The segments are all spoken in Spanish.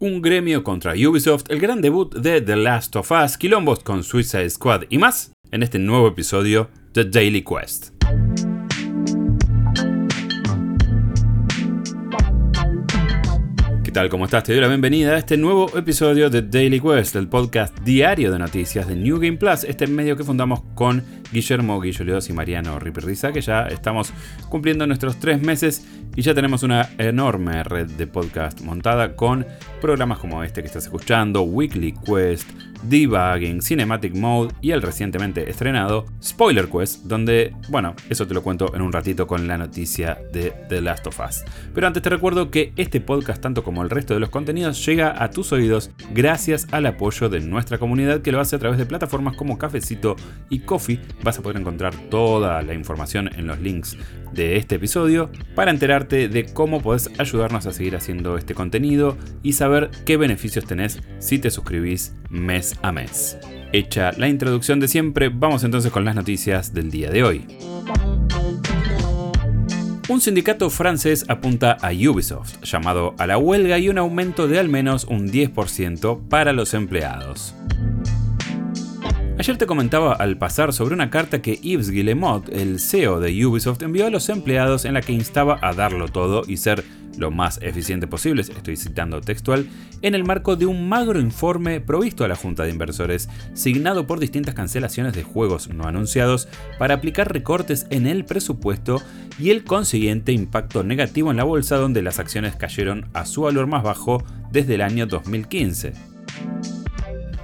un gremio contra Ubisoft, el gran debut de The Last of Us, quilombos con Suicide Squad y más en este nuevo episodio de Daily Quest. Tal? ¿Cómo estás? Te doy la bienvenida a este nuevo episodio de Daily Quest, el podcast diario de noticias de New Game Plus, este medio que fundamos con Guillermo Guilloleos y Mariano Ripirriza, que ya estamos cumpliendo nuestros tres meses y ya tenemos una enorme red de podcast montada con programas como este que estás escuchando, Weekly Quest, Debugging, Cinematic Mode y el recientemente estrenado Spoiler Quest, donde, bueno, eso te lo cuento en un ratito con la noticia de The Last of Us. Pero antes te recuerdo que este podcast, tanto como el resto de los contenidos, llega a tus oídos gracias al apoyo de nuestra comunidad que lo hace a través de plataformas como Cafecito y Coffee. Vas a poder encontrar toda la información en los links de este episodio para enterarte de cómo podés ayudarnos a seguir haciendo este contenido y saber qué beneficios tenés si te suscribís mes a mes. Hecha la introducción de siempre, vamos entonces con las noticias del día de hoy. Un sindicato francés apunta a Ubisoft, llamado a la huelga y un aumento de al menos un 10% para los empleados. Ayer te comentaba al pasar sobre una carta que Yves Guillemot, el CEO de Ubisoft, envió a los empleados en la que instaba a darlo todo y ser lo más eficiente posible, estoy citando textual, en el marco de un magro informe provisto a la Junta de Inversores, signado por distintas cancelaciones de juegos no anunciados para aplicar recortes en el presupuesto y el consiguiente impacto negativo en la bolsa donde las acciones cayeron a su valor más bajo desde el año 2015.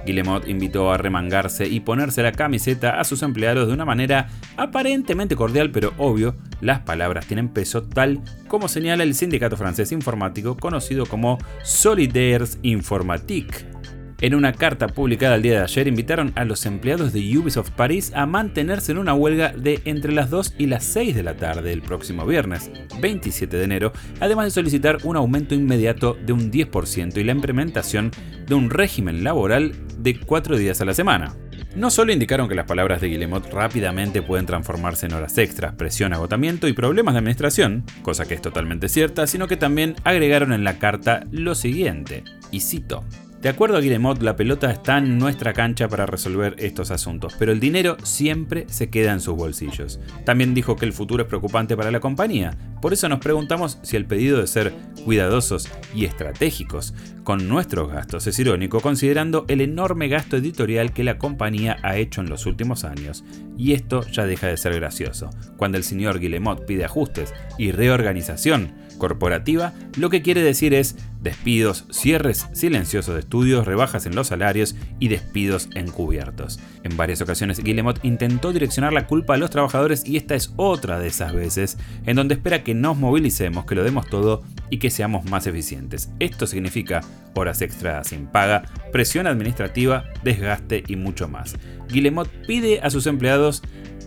Guillemot invitó a remangarse y ponerse la camiseta a sus empleados de una manera aparentemente cordial, pero obvio, las palabras tienen peso tal como señala el sindicato francés informático conocido como Solidaires Informatique. En una carta publicada el día de ayer invitaron a los empleados de Ubisoft París a mantenerse en una huelga de entre las 2 y las 6 de la tarde el próximo viernes, 27 de enero, además de solicitar un aumento inmediato de un 10% y la implementación de un régimen laboral de 4 días a la semana. No solo indicaron que las palabras de Guillemot rápidamente pueden transformarse en horas extras, presión, agotamiento y problemas de administración, cosa que es totalmente cierta, sino que también agregaron en la carta lo siguiente, y cito, de acuerdo a Guillemot, la pelota está en nuestra cancha para resolver estos asuntos, pero el dinero siempre se queda en sus bolsillos. También dijo que el futuro es preocupante para la compañía, por eso nos preguntamos si el pedido de ser cuidadosos y estratégicos con nuestros gastos es irónico considerando el enorme gasto editorial que la compañía ha hecho en los últimos años. Y esto ya deja de ser gracioso. Cuando el señor Guillemot pide ajustes y reorganización, corporativa, lo que quiere decir es despidos, cierres silenciosos de estudios, rebajas en los salarios y despidos encubiertos. En varias ocasiones Guillemot intentó direccionar la culpa a los trabajadores y esta es otra de esas veces en donde espera que nos movilicemos, que lo demos todo y que seamos más eficientes. Esto significa horas extras sin paga, presión administrativa, desgaste y mucho más. Guillemot pide a sus empleados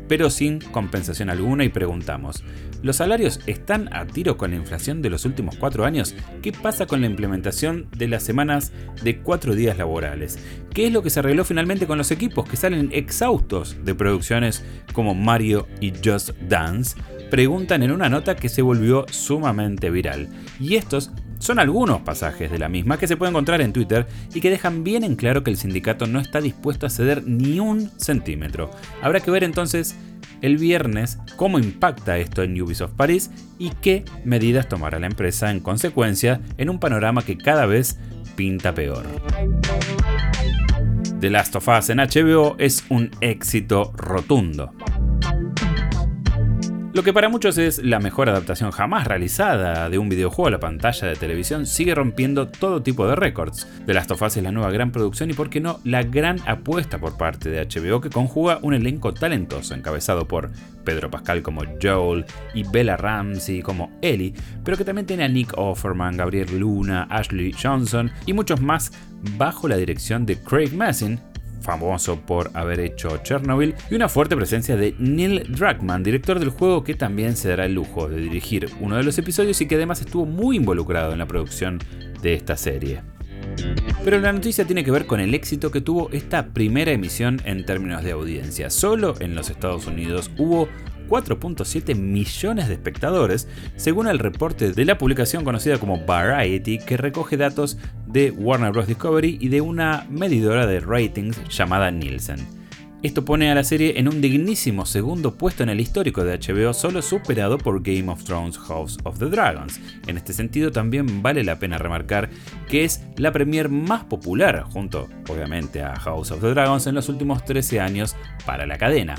pero sin compensación alguna y preguntamos, ¿los salarios están a tiro con la inflación de los últimos cuatro años? ¿Qué pasa con la implementación de las semanas de cuatro días laborales? ¿Qué es lo que se arregló finalmente con los equipos que salen exhaustos de producciones como Mario y Just Dance? Preguntan en una nota que se volvió sumamente viral. Y estos son algunos pasajes de la misma que se puede encontrar en Twitter y que dejan bien en claro que el sindicato no está dispuesto a ceder ni un centímetro. Habrá que ver entonces el viernes cómo impacta esto en Ubisoft París y qué medidas tomará la empresa en consecuencia en un panorama que cada vez pinta peor. The Last of Us en HBO es un éxito rotundo. Lo que para muchos es la mejor adaptación jamás realizada de un videojuego a la pantalla de televisión sigue rompiendo todo tipo de récords. The Last of Us es la nueva gran producción y por qué no la gran apuesta por parte de HBO que conjuga un elenco talentoso encabezado por Pedro Pascal como Joel y Bella Ramsey como Ellie, pero que también tiene a Nick Offerman, Gabriel Luna, Ashley Johnson y muchos más bajo la dirección de Craig Massin, famoso por haber hecho Chernobyl, y una fuerte presencia de Neil Druckmann, director del juego que también se dará el lujo de dirigir uno de los episodios y que además estuvo muy involucrado en la producción de esta serie. Pero la noticia tiene que ver con el éxito que tuvo esta primera emisión en términos de audiencia. Solo en los Estados Unidos hubo 4.7 millones de espectadores, según el reporte de la publicación conocida como Variety, que recoge datos de Warner Bros. Discovery y de una medidora de ratings llamada Nielsen. Esto pone a la serie en un dignísimo segundo puesto en el histórico de HBO, solo superado por Game of Thrones House of the Dragons. En este sentido también vale la pena remarcar que es la premier más popular, junto obviamente a House of the Dragons, en los últimos 13 años para la cadena.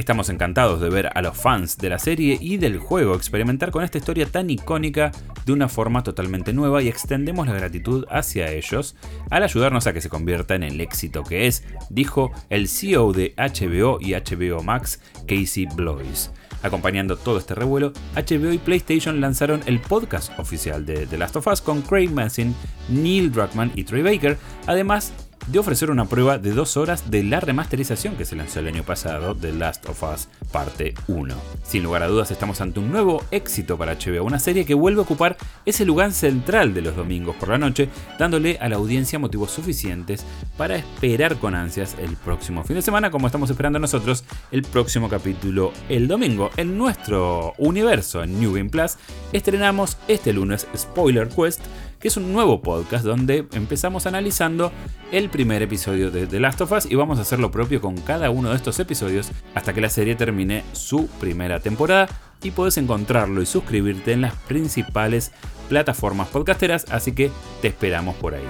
Estamos encantados de ver a los fans de la serie y del juego experimentar con esta historia tan icónica de una forma totalmente nueva y extendemos la gratitud hacia ellos al ayudarnos a que se convierta en el éxito que es, dijo el CEO de HBO y HBO Max, Casey Blois. Acompañando todo este revuelo, HBO y PlayStation lanzaron el podcast oficial de The Last of Us con Craig Mazin, Neil Druckmann y Troy Baker, además de ofrecer una prueba de dos horas de la remasterización que se lanzó el año pasado de Last of Us Parte 1. Sin lugar a dudas estamos ante un nuevo éxito para HBO, una serie que vuelve a ocupar ese lugar central de los domingos por la noche, dándole a la audiencia motivos suficientes para esperar con ansias el próximo fin de semana, como estamos esperando nosotros el próximo capítulo el domingo. En nuestro universo en New Game Plus estrenamos este lunes Spoiler Quest, que es un nuevo podcast donde empezamos analizando el primer episodio de The Last of Us y vamos a hacer lo propio con cada uno de estos episodios hasta que la serie termine su primera temporada y puedes encontrarlo y suscribirte en las principales plataformas podcasteras, así que te esperamos por ahí.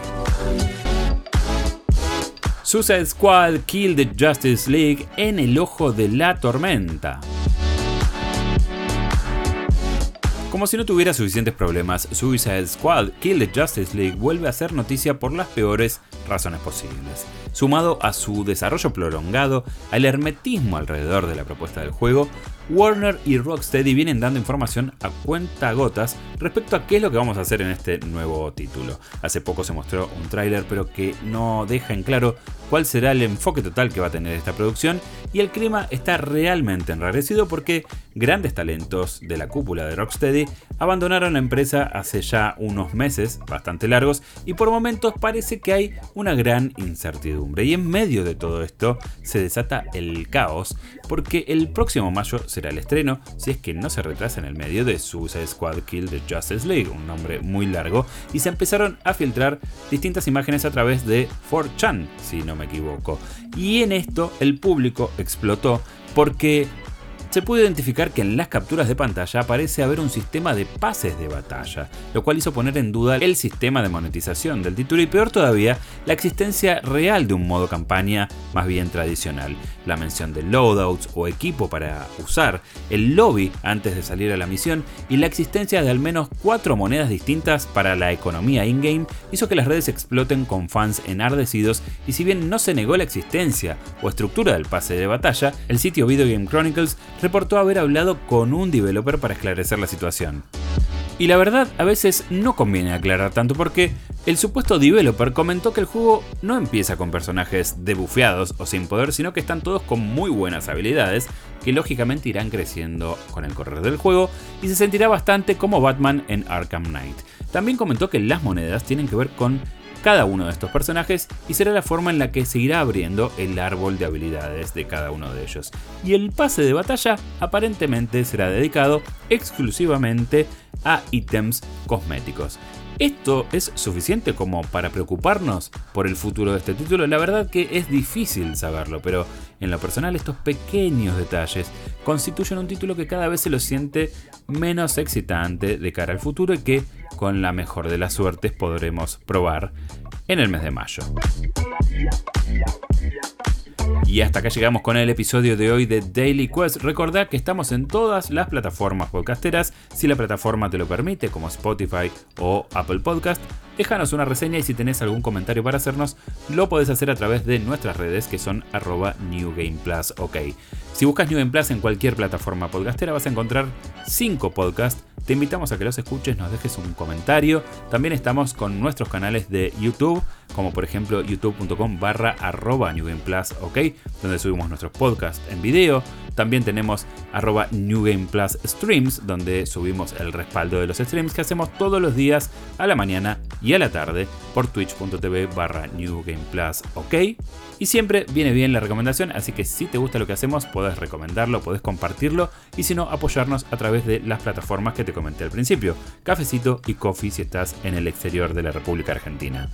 Suicide Squad Kill the Justice League en el ojo de la tormenta. Como si no tuviera suficientes problemas, Suicide Squad Kill the Justice League vuelve a ser noticia por las peores razones posibles. Sumado a su desarrollo prolongado, al hermetismo alrededor de la propuesta del juego, Warner y Rocksteady vienen dando información a cuenta gotas respecto a qué es lo que vamos a hacer en este nuevo título. Hace poco se mostró un tráiler pero que no deja en claro cuál será el enfoque total que va a tener esta producción y el clima está realmente enrarecido porque grandes talentos de la cúpula de Rocksteady abandonaron la empresa hace ya unos meses bastante largos y por momentos parece que hay una gran incertidumbre y en medio de todo esto se desata el caos porque el próximo mayo se el estreno, si es que no se retrasa en el medio de Suicide Squad Kill the Justice League, un nombre muy largo, y se empezaron a filtrar distintas imágenes a través de 4chan, si no me equivoco. Y en esto el público explotó porque se pudo identificar que en las capturas de pantalla parece haber un sistema de pases de batalla, lo cual hizo poner en duda el sistema de monetización del título y peor todavía, la existencia real de un modo campaña más bien tradicional. La mención de loadouts o equipo para usar, el lobby antes de salir a la misión y la existencia de al menos cuatro monedas distintas para la economía in-game hizo que las redes exploten con fans enardecidos y si bien no se negó la existencia o estructura del pase de batalla, el sitio Video Game Chronicles reportó haber hablado con un developer para esclarecer la situación. Y la verdad, a veces no conviene aclarar tanto porque el supuesto developer comentó que el juego no empieza con personajes debufeados o sin poder, sino que están todos con muy buenas habilidades, que lógicamente irán creciendo con el correr del juego y se sentirá bastante como Batman en Arkham Knight. También comentó que las monedas tienen que ver con cada uno de estos personajes y será la forma en la que se irá abriendo el árbol de habilidades de cada uno de ellos. Y el pase de batalla aparentemente será dedicado exclusivamente a ítems cosméticos. ¿Esto es suficiente como para preocuparnos por el futuro de este título? La verdad que es difícil saberlo, pero en lo personal estos pequeños detalles constituyen un título que cada vez se lo siente menos excitante de cara al futuro y que con la mejor de las suertes podremos probar en el mes de mayo. Y hasta acá llegamos con el episodio de hoy de Daily Quest. Recordad que estamos en todas las plataformas podcasteras, si la plataforma te lo permite, como Spotify o Apple Podcast. Déjanos una reseña y si tenés algún comentario para hacernos, lo podés hacer a través de nuestras redes que son arroba New Game Plus. Ok. Si buscas New Game Plus en cualquier plataforma podcastera vas a encontrar 5 podcasts te invitamos a que los escuches, nos dejes un comentario. También estamos con nuestros canales de YouTube, como por ejemplo youtube.com barra arroba New Game Plus, ok, donde subimos nuestros podcasts en video. También tenemos arroba New Game Plus Streams, donde subimos el respaldo de los streams que hacemos todos los días a la mañana y a la tarde por twitch.tv barra New ok. Y siempre viene bien la recomendación, así que si te gusta lo que hacemos, podés recomendarlo, podés compartirlo y si no, apoyarnos a través de las plataformas que te comenté al principio, Cafecito y Coffee si estás en el exterior de la República Argentina.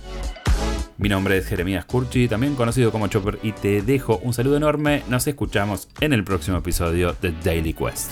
Mi nombre es Jeremías Curchi, también conocido como Chopper, y te dejo un saludo enorme. Nos escuchamos en el próximo episodio de Daily Quest.